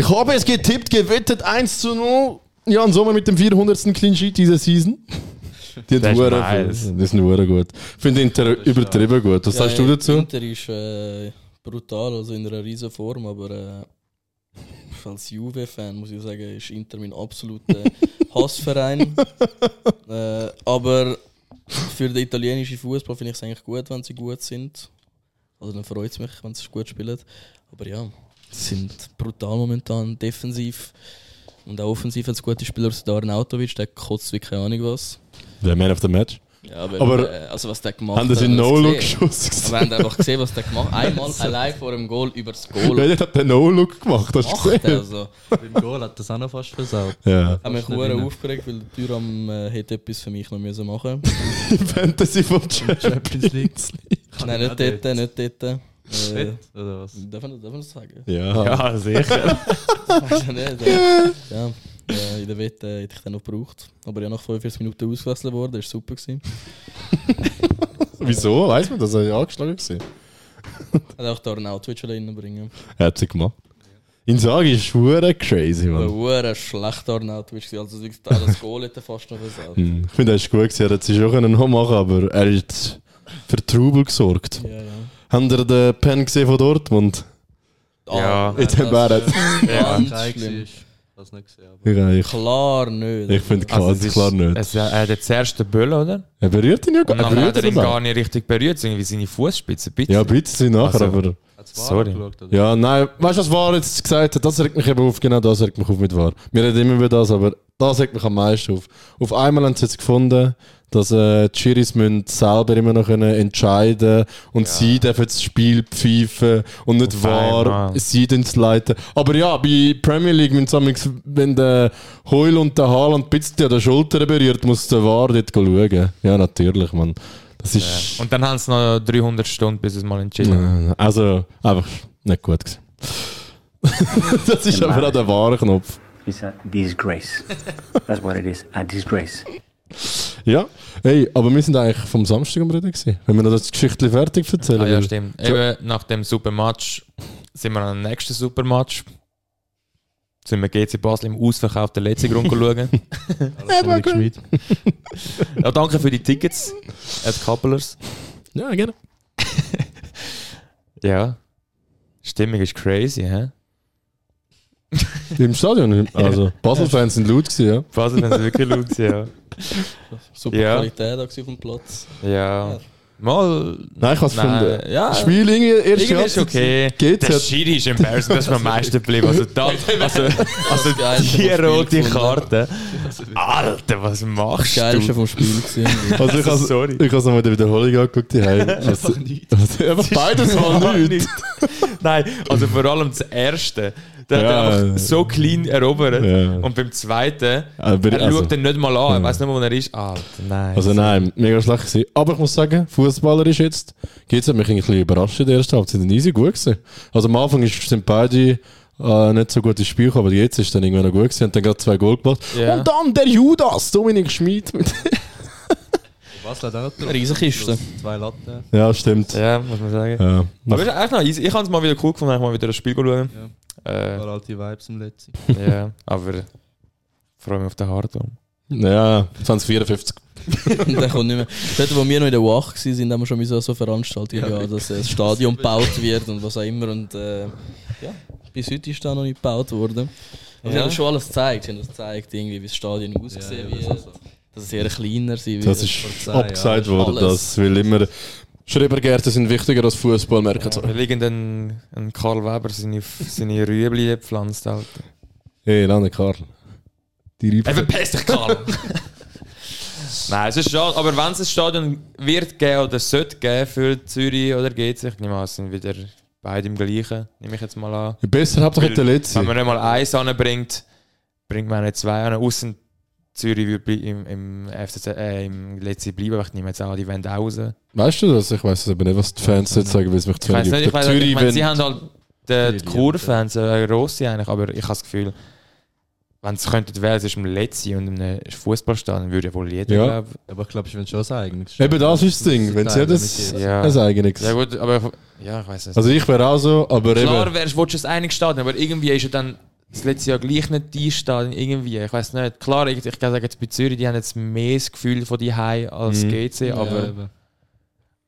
Ich habe es getippt, gewettet 1 zu 0. Jan Sommer mit dem 400. Clean Sheet dieser Season. Die Das ist sind nice. Die sind hure gut. Ich finde Inter übertrieben gut. Was ja, sagst du dazu? Inter ist äh, brutal, also in einer riesen Form, aber äh, als Juve-Fan muss ich sagen, ist Inter mein absoluter Hassverein. äh, aber für den italienischen Fußball finde ich es eigentlich gut, wenn sie gut sind. Also dann freut es mich, wenn sie gut spielen. Aber ja, sie sind brutal momentan defensiv. Und auch offensiv als gute Spieler, der Arnautovic, der kotzt wie keine Ahnung was. Der Man of the Match. Ja, aber, Aber äh, also was der gemacht Haben das hat, in hast du No-Look gesehen? Aber wir haben einfach gesehen, was der gemacht hat. Einmal allein vor dem Goal übers Goal. Wer hat den No-Look gemacht? Hast du gesehen? also. beim Goal hat das auch noch fast versaut. Ja. Ich habe mich sehr aufgeregt, weil der Tyram äh, hätte etwas für mich noch müssen machen Fantasy von Champions League. Nein, nicht dort, nicht dort. Äh, oder was? darf, man, darf man das sagen? Ja. Ja, sicher. Weiß ich nicht. Ja, äh, in der Wette äh, hätte ich den noch gebraucht. Aber ja, nach 45 Minuten ausgewechselt worden, das war super. Gewesen. Wieso? Weiß man, dass er ja angeschlagen war? Hat auch da einen Twitch reinbringen. Er hat sie gemacht. Inzaghi ist schwer crazy, man. ein schlechter Arnautovic. Also das Goal hätte er fast noch versaut. Hm, Ich finde, er ist gut gewesen. Er hat sie schon können noch machen aber er ist für Trubel gesorgt. Ja, ja. Habt ihr den Pen gesehen von Dortmund? Ja. Das haben wir ist, äh, Ja. War. Das nicht gesehen. Aber Ja, ich Klar nicht. ich finde klar, Also, es ist- klar nicht. Es, er hat jetzt zuerst den Böll, oder? Er berührt ihn ja Und gar dann hat er ihn nicht. gar nicht richtig berührt, irgendwie seine Fußspitze. Ja, ein bisschen nachher, Also- aber. Sorry. angeschaut, oder? Ja, nein, weißt du, was War jetzt gesagt hat? Das regt mich eben auf, genau das regt mich auf mit War. Wir reden immer über das, aber das regt mich am meisten auf. Auf einmal haben sie jetzt gefunden, dass äh, die Schiris müssen selber immer noch können entscheiden und sie dürfen das Spiel pfeifen und nicht Auf wahr, einmal. sie dann es leiten. Aber ja, bei Premier League, wenn, sammeln- wenn der Heul und der Haaland ein bisschen an der Schulter berührt, muss der War dort schauen. Ja, natürlich, man. Das ist... Und dann haben sie noch 300 Stunden, bis sie es mal entschieden haben. Äh, Also, einfach nicht gut gewesen. das ist aber auch der wahre Knopf. It's a disgrace. That's what it is. A disgrace. Ja, hey, aber wir sind eigentlich vom Samstag am Reden gewesen. Wenn wir noch das Geschichtchen fertig erzählen. Ah, ja, stimmt. Eben nach dem Supermatch sind wir am nächsten Supermatch. Sind wir GC Basel im ausverkauften letzten Grund schauen. Alles ja, danke für die Tickets, at Couplers. Ja, gerne. Ja. Stimmung ist crazy, hä? Im Stadion. Also, Basel-Fans sind laut gewesen, ja. Basel haben sie wirklich laut gewesen, ja. Super Ja. Qualität auf dem Platz. Ja. Mal. Nein, ich habe es gefunden. ja. Spiel irgendwie, erste Irgendwie ist okay. Geht's Der jetzt? Schiri ist embarrassing, das ist mir am meisten geblieben. Also, da, also, also die rote. Karte. Alter, was machst Das du? vom Spiel gewesen. Also, ich habe Sorry. ich habe noch mal die Wiederholung angeguckt. Die haben. Also, also, einfach beides mal nicht. Nein, also vor allem das erste. Der Ja, hat er einfach so clean erobert. Ja. Und beim zweiten, Aber, er also, schaut den nicht mal an. Er weiß nicht mal, wo er ist. Alter, nein. also nein, mega schlecht gewesen. Aber ich muss sagen, Fußballer ist jetzt, geht's hat mich ein bisschen überrascht in der ersten Halbzeit. Sie sind easy gut gewesen. Also am Anfang ist, sind beide äh, nicht so gut ins Spiel gekommen, aber jetzt ist dann irgendwann noch gut gewesen. Haben dann gerade zwei Goal gemacht. Ja. Und dann der Judas, Dominik Schmid. Mit Was hat auch Eine Riesenkiste. Zwei Latten. Ja, stimmt. Ja, muss man sagen. Ja. Aber ist eigentlich noch easy. Ich habe es mal wieder cool gefunden, mal wieder das Spiel schauen. War Äh, alte Vibes im letzten. ja, aber ich freue mich auf den Hardom. Ja, 2054. Und dann kommt nicht mehr. Dort, wo wir noch in der Wach waren, sind haben wir schon mal so, so Veranstaltungen gehabt, dass das Stadion gebaut wird und was auch immer. Und äh, ja, bis heute ist da noch nicht gebaut worden. Also, Ja. Sie haben schon alles gezeigt. Sie haben das gezeigt, irgendwie, wie das Stadion ausgesehen Ja, ja, wird. Das ist so. Dass es eher kleiner sein wird. Das ist abgesagt worden, das will immer. Schrebergärten sind wichtiger als Fußball, merken Ja, Sie. da liegt ein, Karl Weber seine, seine Rüebli gepflanzt. Alter. Hey, Lande Karl. Die Riebe. Eben verpiss dich, Karl! Nein, es ist schade, aber wenn es ein Stadion wird geben oder sollte geben für Zürich oder GC, ich nehme an, es sind wieder beide im gleichen, nehme ich jetzt mal an. Besser hauptsache Weil, der letzte. Wenn man nicht mal eins anbringt, bringt man nicht zwei an. Außen Zürich würde im, im, FCZ, äh, im letzten bleiben, aber ich nehme jetzt an, die wollen raus. Weißt du das? Ich weiß es aber nicht, was die Fans jetzt sagen, weil es mich zu Ich weiß wenig nicht, ich weiß, Zürich, ich meine, sie haben halt die, die Kurfans, äh, grosse eigentlich, aber ich habe das Gefühl, wenn sie könnten wählen, es ist im Letzi und im Fußballstadion, würde ja wohl jeder Ja. glauben. Aber ich glaube, ich will schon ein eigenes. Eben das ist das Ding. Wenn sie Teil, das, nicht jeder. Ja. das eigenes. Ja gut, aber ja, ich weiß nicht. Also ich wäre auch so, aber Klar eben. wärst, willst du ein einiges Stadion, aber irgendwie ist ja dann das letzte Jahr gleich nicht Stadion, irgendwie, ich weiß nicht. Klar, ich, ich kann sagen, jetzt bei Zürich, die haben jetzt mehr das Gefühl von die High als Mhm. GC, aber... eben.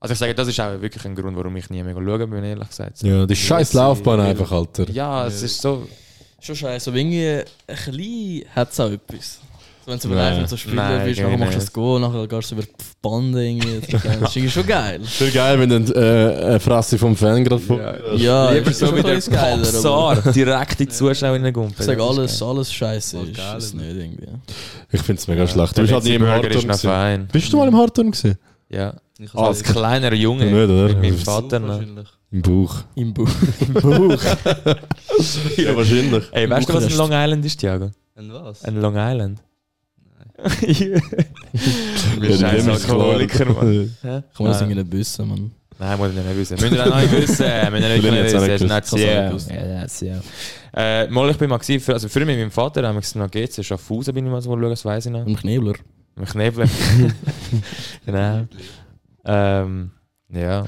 Also ich sage, das ist auch wirklich ein Grund, warum ich nie mehr schauen bin, ehrlich gesagt. Ja, die scheiß Laufbahn einfach, Alter. Ja, es ist so... Schon scheiße, aber irgendwie ein bisschen hat es auch etwas. So, wenn du live mit so Spielen Nein, bist, nachher machst du das Goal, nachher gehst du über die Bande irgendwie. Das ist schon geil. Wäre geil, wenn dann äh, eine Fresse vom Fan gerade vor. Ja, Lieber ist so geiler, aber Popstar direkt in die Zuschauerinnen Ich sage, alles, alles scheiße ist, geil, ist nicht irgendwie. Ich finde es mega schlecht. Du bist halt nie im Hardturm. Bist du mal im Hardturm gewesen? Ja. Als kleiner Junge. Nicht, oder? Mit meinem Vater noch. wahrscheinlich. Im Bauch. Im Buch. Ja, wahrscheinlich. Ey, weißt du, was ein. Long Island ist, Thiago? Und was? Ein Long Island? Ja, bist die scheiß ist Alkoholiker. Mann. Man das irgendwie nicht wissen, Mann. Nein, muss ich nicht wissen. Müssen wir auch nicht wissen. Müssen wir nicht wissen. auch yeah. nicht yeah. Äh, mal, ich bin mal gewesen, für, also früher mit meinem Vater, haben wir noch GC, Schaffhausen bin ich mal so schauen, das weiss ich noch. Im Knebler. Im Knebel. genau. Ähm, ja.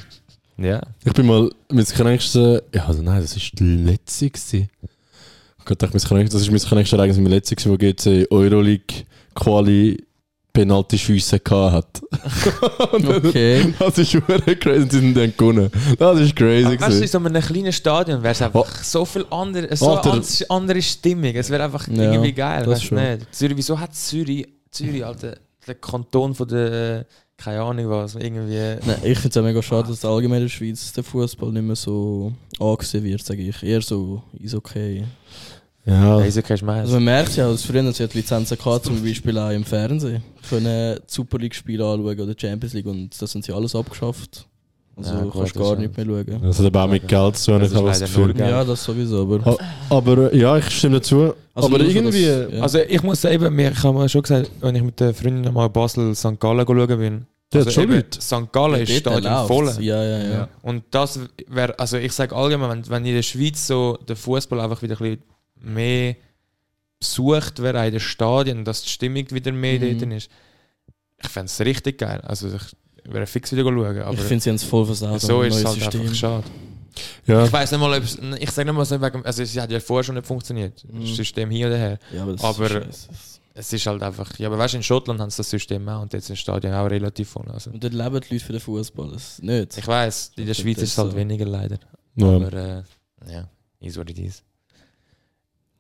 Ja. Ich bin mal mit kränksten. Ja, also nein, das ist die letzte. gewesen. Das ist mein kränkste Ereignis mit letzte, gewesen, wo GC Euroleague Quali Penalty Schüsse gehabt hat. Okay. Das ist super crazy, sie sind dann gewonnen. Das ist crazy. Aber weißt du, in so einem kleinen Stadion wäre es einfach so viel andere, so Alter. andere Stimmung. Es wäre einfach Ja, irgendwie geil. das Weißt du schon. nicht? Zürich, wieso hat Zürich, Zürich, Alter, der Kanton von der, äh, keine Ahnung was, irgendwie. Nein, ich finde es auch mega schade, dass allgemein in der Schweiz der Fußball nicht mehr so angesehen wird, sage ich. Eher so ist okay. Ja, kein Also man merkt ja, dass früher sie hat Lizenzen gehabt, zum Beispiel auch im Fernsehen. Können Super League-Spiele anschauen oder Champions League und das sind sie alles abgeschafft. Also Ja, kannst du das gar nicht mehr schauen. das hat aber auch mit Geld zu tun, Das ich habe ist das Gefühl. Ja, das sowieso, aber... Aber ja, ich stimme dazu. Also aber irgendwie. dass- ja. Also ich muss sagen, mir, ich habe mir schon gesagt, wenn ich mit der Freundin mal Basel St. Gallen schauen bin, Der also schon eben, Leute. St. Gallen ist Stadion voll. Ja, ja, ja. Und das wäre, also ich sage allgemein, wenn, wenn in der Schweiz so der Fußball einfach wieder ein bisschen mehr besucht wäre in den Stadien, dass die Stimmung wieder mehr Mhm. dort ist. Ich fände es richtig geil. Also ich wäre fix wieder schauen. Aber ich finde, sie haben es voll versaut. so ist es halt einfach schade. Ja, Ich weiß nicht mal, ob es, ich sage nicht mal so wegen, also es hat ja vorher schon nicht funktioniert. Mhm. Das System hier oder her. Ja, aber Aber- ist. Es ist halt einfach, ja, aber weißt du, in Schottland haben sie das System auch und jetzt ist das Stadion auch relativ voll. Also. Und dort leben die Leute für den Fußball. Das nicht. Ich weiß, in der Schweiz ist ist es halt so. weniger leider. ja. Aber äh, ja, is what it is.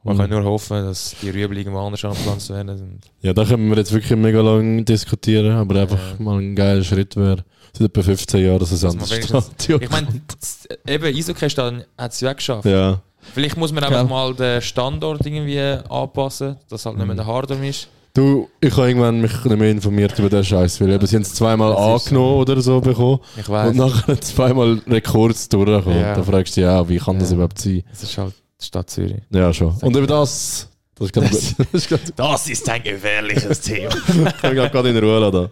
Man kann nur hoffen, dass die Rüebel irgendwo anders angepflanzt werden. Ja, da können wir jetzt wirklich mega lang diskutieren, aber einfach Ja. mal ein geiler Schritt wäre. Seit etwa 15 Jahren, dass es man anders Stadion ich meine, eben Eishockey-Stadion hat es ja geschafft. Ja, Vielleicht muss man einfach Ja. mal den Standort irgendwie anpassen, dass halt nicht mehr Mhm. der Hardom ist. Du, ich habe irgendwann mich nicht mehr informiert über den Scheiß, weil eben, sie haben es zweimal Das ist angenommen oder so bekommen Ich weiß, und nachher zweimal Rekords durchgekommen. Ja. Da fragst du dich auch, wie kann das Ja. überhaupt sein? es ist halt die Stadt Zürich. Ja, schon. Und über das, das ist gut. Das ist Das ist ein gefährliches Thema. ich kann gerade in Ruhe lassen.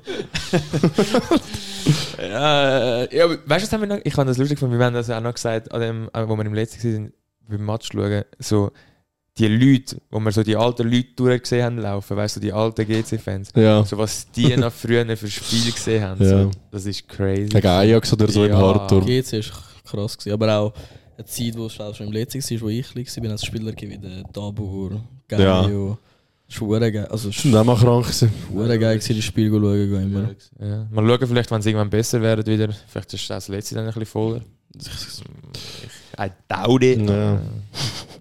ja, äh, ja, aber weißt du, was haben wir noch? Ich fand das lustig, von wir haben das auch noch gesagt, an dem, äh, wo wir im letzten waren, beim Match schauen, so, die Leute, wo wir so die alten Leute durchgesehen haben laufen, weißt du, die alten GC-Fans. Ja. So was die noch früher für Spiele gesehen haben. Ja. So, das ist crazy. Gegen Ajax oder so im Ja. Hardturm. GC ist krass gewesen. Aber auch eine Zeit, wo es schon im letzten war, wo ich klein war, als Spieler wie der Tabur, Gaio. Schwere geil. Also es Sind auch mal krank gewesen. schwere geil gewesen, die Spiele schauen immer. Ja. Mal schauen, vielleicht, wenn es irgendwann besser werden wieder. Vielleicht ist das letzte dann ein bisschen voller. I doubt it. Ja.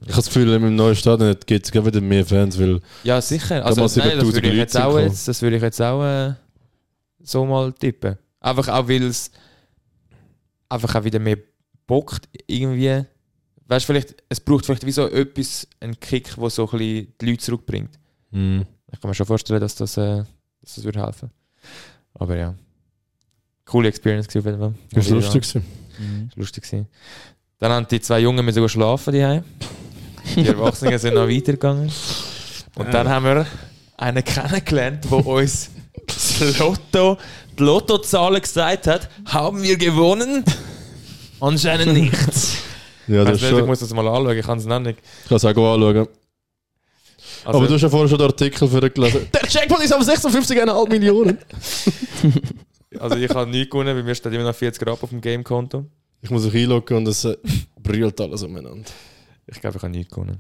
Ich habe das Gefühl, im neuen Stadion gibt es wieder mehr Fans, weil Ja, sicher. Also, mal nein, das 7000 würde ich jetzt auch, jetzt, das würde ich jetzt auch äh, so mal tippen. Einfach auch, weil es einfach auch wieder mehr bockt irgendwie. Weißt du, vielleicht, es braucht vielleicht wie so etwas, einen Kick, der so ein bisschen die Leute zurückbringt. hm, Ich kann mir schon vorstellen, dass das, äh, dass das würde helfen. Aber ja. Coole Experience gewesen auf jeden Fall. das war lustig. gewesen. ist lustig gewesen. Dann haben die zwei Jungen müssen schlafen die Die Erwachsenen sind noch weitergegangen. Und dann haben wir einen kennengelernt, der uns das Lotto, die Lottozahlen gesagt hat, haben wir gewonnen? Anscheinend nicht. Ja, das ist ich schon, muss das mal anschauen, ich kann es noch nicht. ich kann es auch anschauen. Also, Aber du hast ja vorher schon den Artikel für gelesen. Der Jackpot ist auf 56,5 Millionen. also ich habe nichts gewonnen, bei mir steht immer noch 40 Rappen auf dem Gamekonto. Ich muss mich einloggen und es äh, brüllt alles umeinander. Ich glaube, ich habe nichts gewonnen.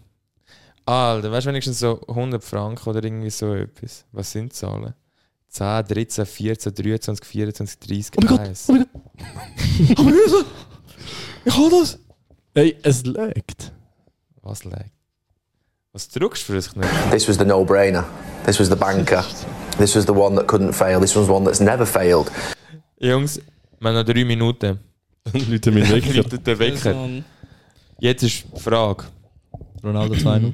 Alter, weißt du wenigstens so 100 Franken oder irgendwie so etwas? Was sind die Zahlen? 10, 13, 14, 23, 24, 30, Oh mein Gott, 1. oh mein Gott. Ich habe das! Ey, es laggt. Was lag? Was drückst du für ein Knöpfchen? This was the no-brainer. This was the banker. This was the one that couldn't fail. This was one that's never failed. Jungs, wir haben noch drei Minuten. Leute mit Wecker. Wecker. Jetzt ist die Frage. Ronaldo 2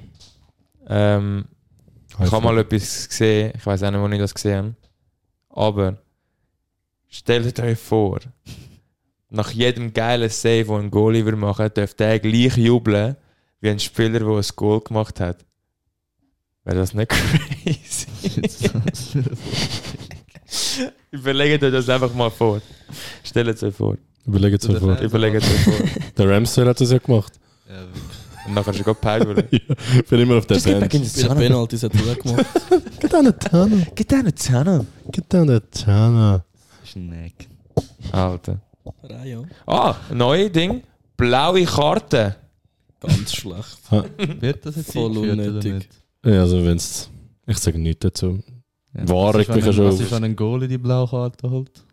Ähm, ich habe mal etwas gesehen, ich weiß auch nicht, wo ich das gesehen habe. Aber stellt euch vor, nach jedem geilen Save, den ein Goalie wir machen, dürfte er gleich jubeln wie ein Spieler, der ein Goal gemacht hat. Wäre das nicht crazy? Überlegt euch das einfach mal vor. Stellt es euch vor. Überlegt es euch vor. Überlegt es euch vor. Der Ramsdale hat das ja gemacht. Und nachher ist er gerade gepeilt Ich bin immer auf der Band. Bei den Penalties hat er auch gemacht. Get down the tunnel. Get down the tunnel. Get down the tunnel. Schneck. Alter. Reihe. Ah, neue Ding. Blaue Karte. Ganz schlecht. Wird das jetzt Voll eingeführt oder unnötig. nicht? Ja, also wenn's. Ich sage nichts dazu. War was ich mich wenn, schon ein- was auf- ist, wenn ein Goalie die blaue Karte holt?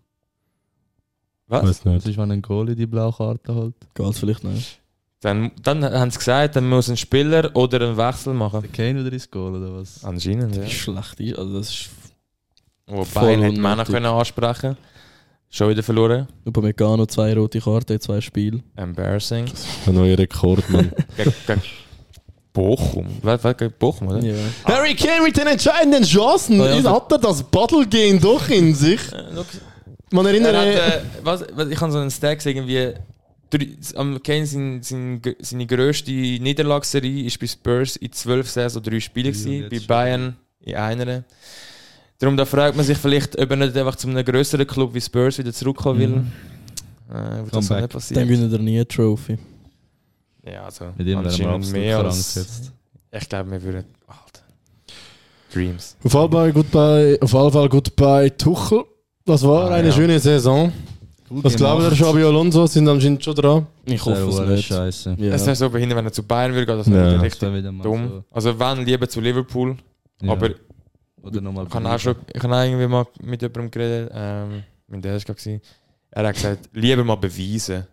Was? Weiß Was nicht. ist, wenn ein Goalie die blaue Karte holt? Geht vielleicht nicht. Dann, dann haben sie gesagt, dann muss ein Spieler oder einen Wechsel Der machen. Kane wieder ins Goal oder was? Anscheinend, ja. Schlecht. ist- Also das ist Wo Voll man auch unnötig. können ansprechen Schon wieder verloren. Upamecano, zwei rote Karten zwei Spiele. Embarrassing. Ein neuer Rekord, Mann. Gegen, gegen Bochum. Was, was, gegen Bochum, oder? Ja. Harry Kane mit den entscheidenden Chancen. Ah, ja, hat er das Battle-Game doch in sich? Man Er erinnere hat, äh, was, ich habe so einen Stack gesehen, irgendwie. Am Kane sein, sein, seine grösste Niederlagsserie ist bei Spurs in zwölf Saison drei Spiele gewesen, bei Bayern in einer. Darum da fragt man sich vielleicht, ob er nicht einfach zu einem größeren Club wie Spurs wieder zurückkommen will. Äh, wird das so nicht Dann passieren. gewinnt er nie eine Trophy. Ja, also Mit ihm wären wir mehr als... jetzt. Ich glaube, wir würden... Alter. Dreams. Auf jeden Fall goodbye, auf jeden Fall goodbye Tuchel. Das war Ah, eine ja. schöne Saison. Was glaubt ihr, Xabi Alonso sind anscheinend schon dran? Ich hoffe es nicht. scheiße. Ja. Es wäre so behindert, wenn er zu Bayern würde gehen, das Ja. wäre Das richtig dumm. Also wenn, lieber zu Liverpool. so. Ja. Aber Oder nochmal Ich habe auch, schon, ich habe auch irgendwie mal mit jemandem geredet, ähm, mit der war es. Er hat gesagt, lieber mal beweisen.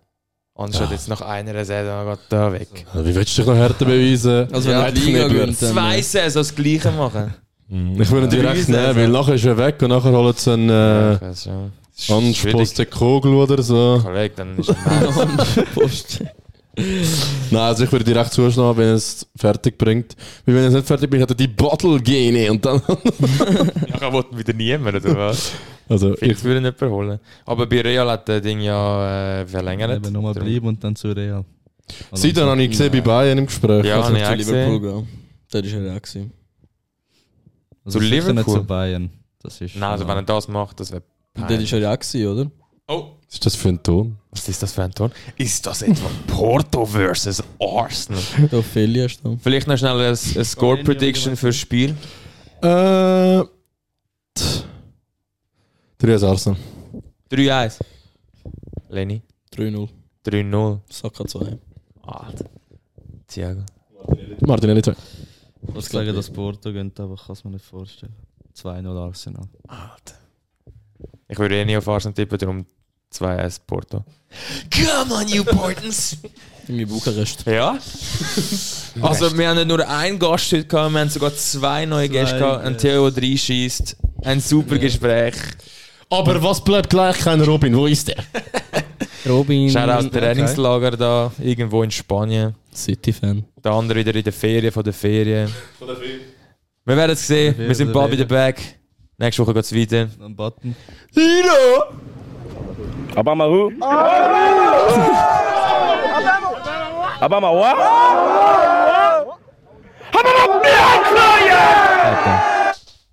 Anstatt jetzt nach einer Saison geht da weg. Also, Wie willst du dich noch härter beweisen? Also wenn Ja, die Liga gewinnt. Zwei Saisons das Gleiche machen. Ich würde ihn direkt nehmen, weil nachher ist er weg und nachher holen sie einen Ja, äh, Ange schwierig. Postecoglou oder so. Kollege, dann ist er. Post. Nein, also ich würde direkt zuschlagen, wenn er es fertig bringt. Weil wenn er es nicht fertig bringt, hat er die Bottle-Gene und dann... Nachher wollte wieder niemand, oder was? Also ich, würde nicht holen. Aber bei Real hat der Ding ja äh, verlängert. Eben nochmal bleiben und dann zu Real. Seitdem habe ich gesehen bei Bayern im Gespräch. Ja, also, auch Zu Liverpool gesehen. gehen. Das war er auch. gewesen. Also Zu sicher nicht Liverpool? zu Bayern. Das ist Nein, also wenn er das macht, das wäre das war er auch, gewesen, oder? Oh, Was ist das für ein Ton? Was ist das für ein Ton? Ist das etwa Porto versus Arsenal? Da Ophelia steht. Vielleicht noch schnell eine, eine Score Prediction fürs Spiel. Äh. t- 3 als Arsenal. 3-1. Lenny. 3-0. 3-0. Saka 2. Alter. Thiago. Martinelli 2. Was sagen, dass Porto gönnt, aber ich kann es mir nicht vorstellen. 2-0 Arsenal. Alter. Ich würde eh nie auf Arsenal tippen, darum 2-1 Porto. Come on, you Portons! Irgendwie Bukarest. Ja. Also, wir haben nicht nur einen Gast heute gehabt, wir haben sogar zwei neue Gäste gehabt. Ein Theo, der reinschießt. Ein super Gespräch. Aber was bleibt gleich? Kein Robin, wo ist der? Robin. Schaut aus Trainingslager da, irgendwo in Spanien. City-Fan. Der andere wieder in der Ferien von der Ferien. Wir werden es sehen. Wir sind bald wieder back. Nächste Woche geht es weiter. Ein Button. Obama who? Oh! Obama what? Oh! Obama Black Lion!